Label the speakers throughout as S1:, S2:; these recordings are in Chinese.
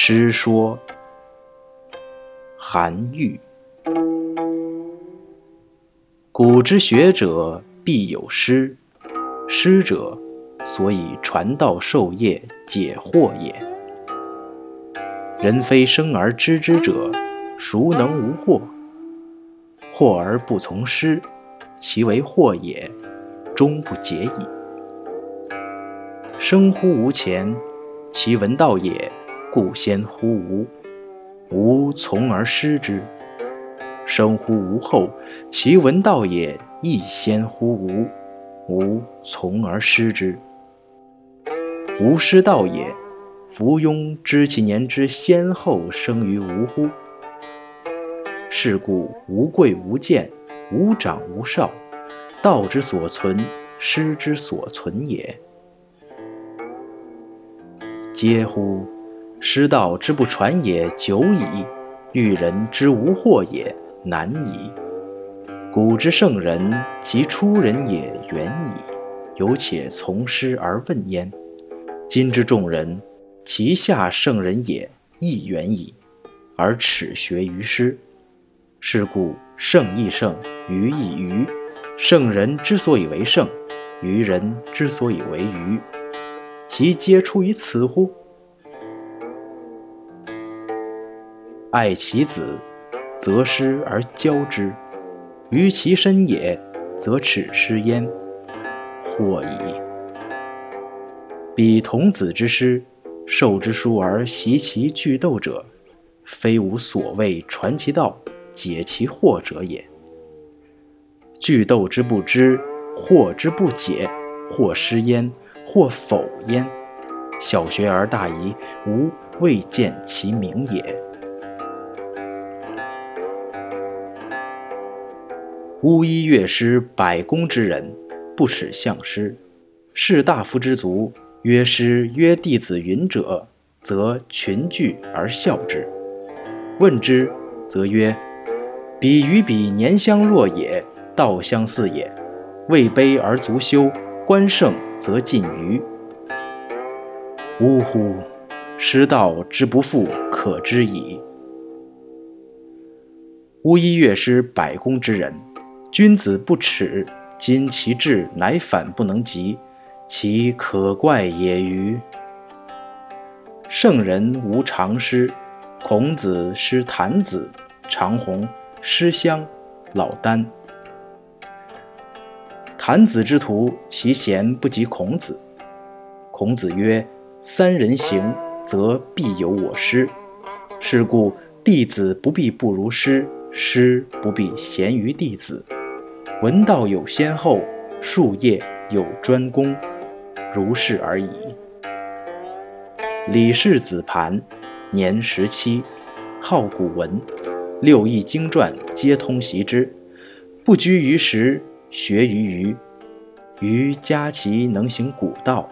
S1: 诗说，韩愈。古之学者必有师，师者，所以传道授业解惑也。人非生而知之者，孰能无惑？惑而不从师，其为惑也，终不解矣。生乎吾前，其闻道也，故先乎吾；吾从而师之。生乎吾后，其闻道也亦先乎吾；吾从而师之。吾师道也，夫庸知其年之先后生于吾乎？是故无贵无贱，无长无少，道之所存，师之所存也。嗟乎！师道之不传也久矣，育人之无惑也。难矣。古之圣人，其出人也远矣，犹且从师而问焉。今之众人，其下圣人也亦远矣，而耻学于师。是故圣亦圣，愚亦愚。圣人之所以为圣，愚人之所以为愚，其皆出于此乎？爱其子。择师而教之，于其身也，则耻师焉，或矣。彼童子之师，授之书而习其句斗者，非吾所谓传其道、解其惑者也。句斗之不知，惑之不解，或师焉，或否焉。小学而大遗，吾未见其明也。巫医乐师百工之人，不耻相师；士大夫之族，曰师曰弟子云者，则群聚而笑之。问之，则曰：“彼与彼年相若也，道相似也。位卑而足羞，官盛则近谀。”呜呼！师道之不复可知矣。巫医乐师百工之人。君子不耻，今其志乃反不能及，其可怪也欤？圣人无常师，孔子师谭子、长虹，师襄、老聃。谭子之徒，其贤不及孔子。孔子曰：“三人行，则必有我师。是故弟子不必不如师，师不必贤于弟子。”闻道有先后，术业有专攻，如是而已。李氏子盘，年十七，好古文，六艺经传皆通习之，不拘于时，学于余。余嘉其能行古道，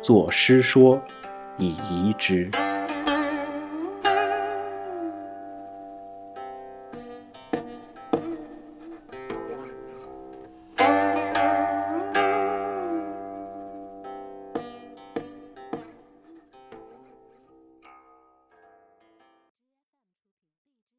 S1: 作诗说，以遗之。